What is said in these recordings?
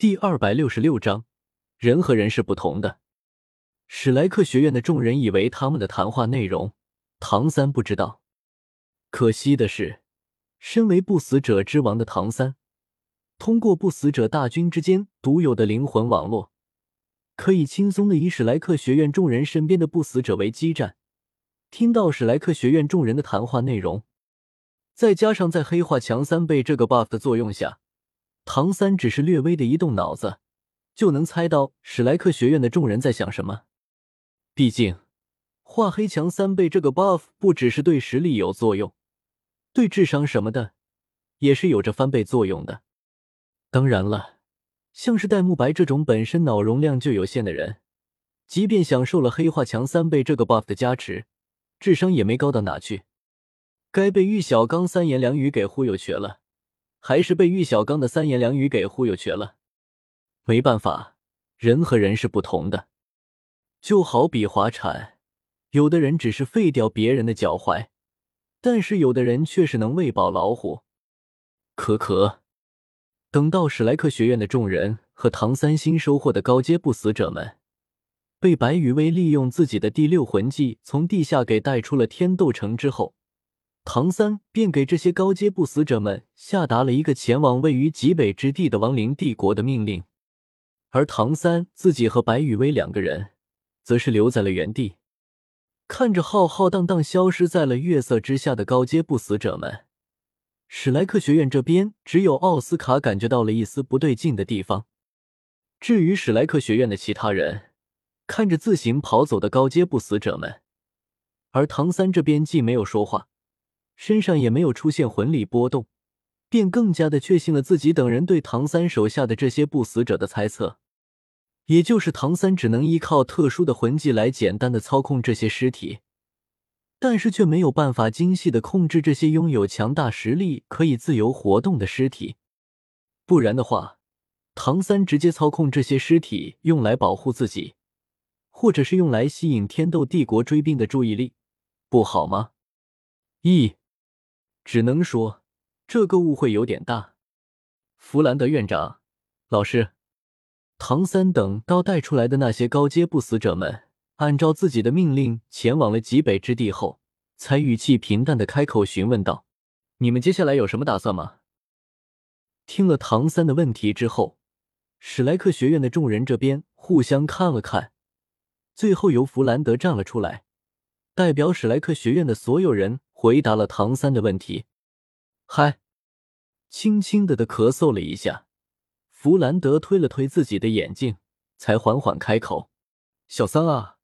第二百六十六章，人和人是不同的。史莱克学院的众人以为他们的谈话内容，唐三不知道。可惜的是，身为不死者之王的唐三，通过不死者大军之间独有的灵魂网络，可以轻松的以史莱克学院众人身边的不死者为基站，听到史莱克学院众人的谈话内容。再加上在黑化强三倍这个 buff 的作用下。唐三只是略微的一动脑子，就能猜到史莱克学院的众人在想什么。毕竟，化黑强三倍这个 buff 不只是对实力有作用，对智商什么的也是有着翻倍作用的。当然了，像是戴沐白这种本身脑容量就有限的人，即便享受了黑化强三倍这个 buff 的加持，智商也没高到哪去，该被玉小刚三言两语给忽悠瘸了。还是被玉小刚的三言两语给忽悠瘸了。没办法，人和人是不同的。就好比滑铲，有的人只是废掉别人的脚踝，但是有的人却是能喂饱老虎。可可，等到史莱克学院的众人和唐三新收获的高阶不死者们，被白羽薇利用自己的第六魂技从地下给带出了天斗城之后。唐三便给这些高阶不死者们下达了一个前往位于极北之地的亡灵帝国的命令，而唐三自己和白羽薇两个人，则是留在了原地，看着浩浩荡荡消失在了月色之下的高阶不死者们。史莱克学院这边，只有奥斯卡感觉到了一丝不对劲的地方。至于史莱克学院的其他人，看着自行跑走的高阶不死者们，而唐三这边既没有说话。身上也没有出现魂力波动，便更加的确信了自己等人对唐三手下的这些不死者的猜测，也就是唐三只能依靠特殊的魂技来简单的操控这些尸体，但是却没有办法精细的控制这些拥有强大实力可以自由活动的尸体。不然的话，唐三直接操控这些尸体用来保护自己，或者是用来吸引天斗帝国追兵的注意力，不好吗？一。只能说这个误会有点大。弗兰德院长、老师、唐三等到带出来的那些高阶不死者们，按照自己的命令前往了极北之地后，才语气平淡的开口询问道：“你们接下来有什么打算吗？”听了唐三的问题之后，史莱克学院的众人这边互相看了看，最后由弗兰德站了出来，代表史莱克学院的所有人。回答了唐三的问题，嗨，轻轻的的咳嗽了一下，弗兰德推了推自己的眼镜，才缓缓开口：“小三啊，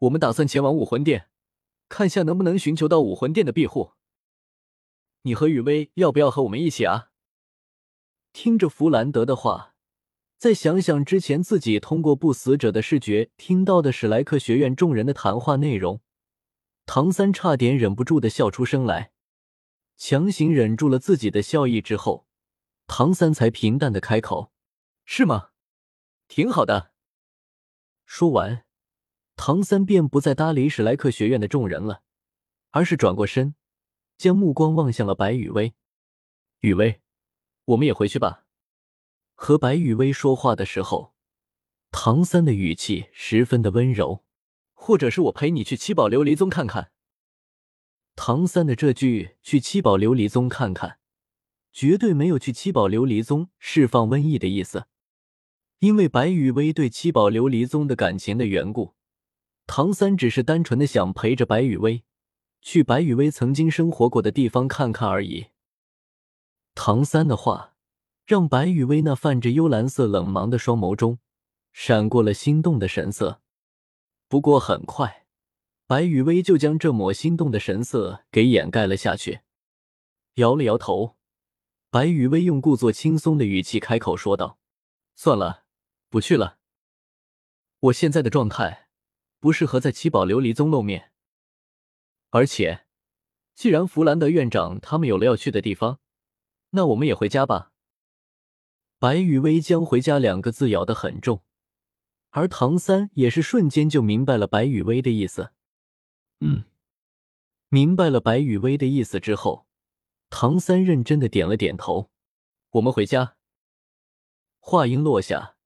我们打算前往武魂殿，看下能不能寻求到武魂殿的庇护。你和雨薇要不要和我们一起啊？”听着弗兰德的话，再想想之前自己通过不死者的视觉听到的史莱克学院众人的谈话内容。唐三差点忍不住的笑出声来，强行忍住了自己的笑意之后，唐三才平淡的开口：“是吗？挺好的。”说完，唐三便不再搭理史莱克学院的众人了，而是转过身，将目光望向了白雨薇。雨薇，我们也回去吧。和白雨薇说话的时候，唐三的语气十分的温柔。或者是我陪你去七宝琉璃宗看看。唐三的这句“去七宝琉璃宗看看”，绝对没有去七宝琉璃宗释放瘟疫的意思。因为白雨薇对七宝琉璃宗的感情的缘故，唐三只是单纯的想陪着白雨薇去白雨薇曾经生活过的地方看看而已。唐三的话让白雨薇那泛着幽蓝色冷芒的双眸中闪过了心动的神色。不过很快，白雨薇就将这抹心动的神色给掩盖了下去，摇了摇头。白雨薇用故作轻松的语气开口说道：“算了，不去了。我现在的状态不适合在七宝琉璃宗露面。而且，既然弗兰德院长他们有了要去的地方，那我们也回家吧。”白雨薇将“回家”两个字咬得很重。而唐三也是瞬间就明白了白雨薇的意思。嗯，明白了白雨薇的意思之后，唐三认真的点了点头。我们回家。话音落下，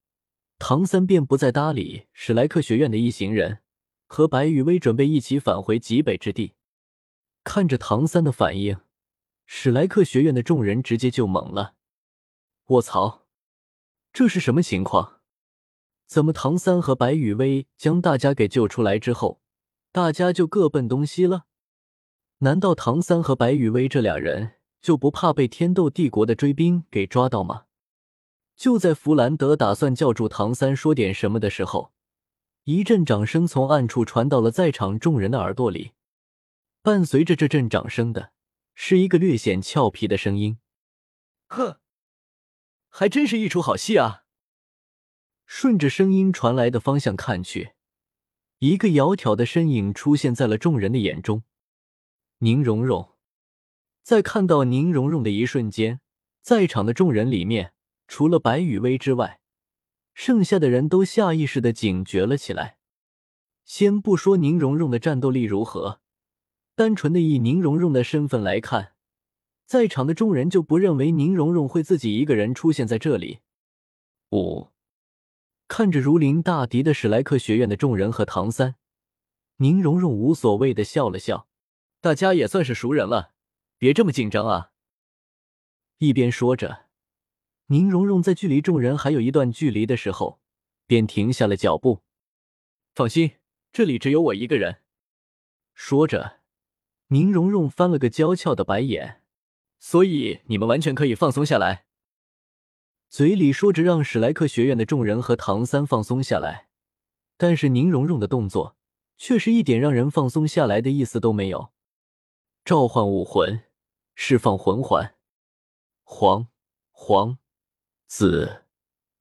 唐三便不再搭理史莱克学院的一行人，和白羽薇准备一起返回极北之地。看着唐三的反应，史莱克学院的众人直接就懵了。卧槽，这是什么情况？怎么唐三和白羽薇将大家给救出来之后，大家就各奔东西了？难道唐三和白羽薇这俩人就不怕被天斗帝国的追兵给抓到吗？就在弗兰德打算叫住唐三说点什么的时候，一阵掌声从暗处传到了在场众人的耳朵里。伴随着这阵掌声的，是一个略显俏皮的声音：“呵，还真是一出好戏啊！”顺着声音传来的方向看去，一个窈窕的身影出现在了众人的眼中。宁荣荣，在看到宁荣荣的一瞬间，在场的众人里面，除了白雨薇之外，剩下的人都下意识的警觉了起来。先不说宁荣荣的战斗力如何。单纯的以宁荣荣的身份来看，在场的众人就不认为宁荣荣会自己一个人出现在这里。五，看着如临大敌的史莱克学院的众人和唐三，宁荣荣无所谓的笑了笑：“大家也算是熟人了，别这么紧张啊。”一边说着，宁荣荣在距离众人还有一段距离的时候，便停下了脚步。放心，这里只有我一个人。说着。宁荣荣翻了个娇俏的白眼，所以你们完全可以放松下来。嘴里说着让史莱克学院的众人和唐三放松下来，但是宁荣荣的动作却是一点让人放松下来的意思都没有。召唤武魂，释放魂环，黄黄紫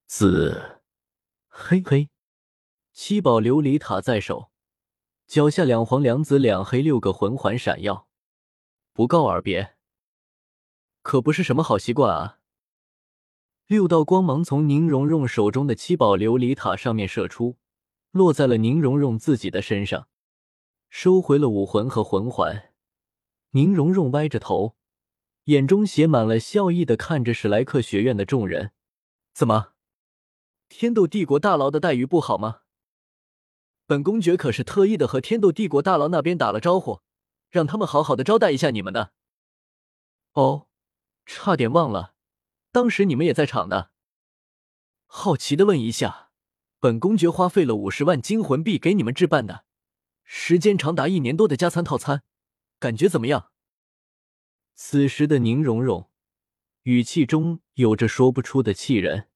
紫黑黑，七宝琉璃塔在手。脚下两黄两紫两黑六个魂环闪耀，不告而别，可不是什么好习惯啊！六道光芒从宁荣荣手中的七宝琉璃塔上面射出，落在了宁荣荣自己的身上，收回了武魂和魂环。宁荣荣歪着头，眼中写满了笑意的看着史莱克学院的众人：“怎么，天斗帝国大佬的待遇不好吗？”本公爵可是特意的和天斗帝国大佬那边打了招呼，让他们好好的招待一下你们的。哦，差点忘了，当时你们也在场呢。好奇的问一下，本公爵花费了五十万金魂币给你们置办的，时间长达一年多的加餐套餐，感觉怎么样？此时的宁荣荣语气中有着说不出的气人。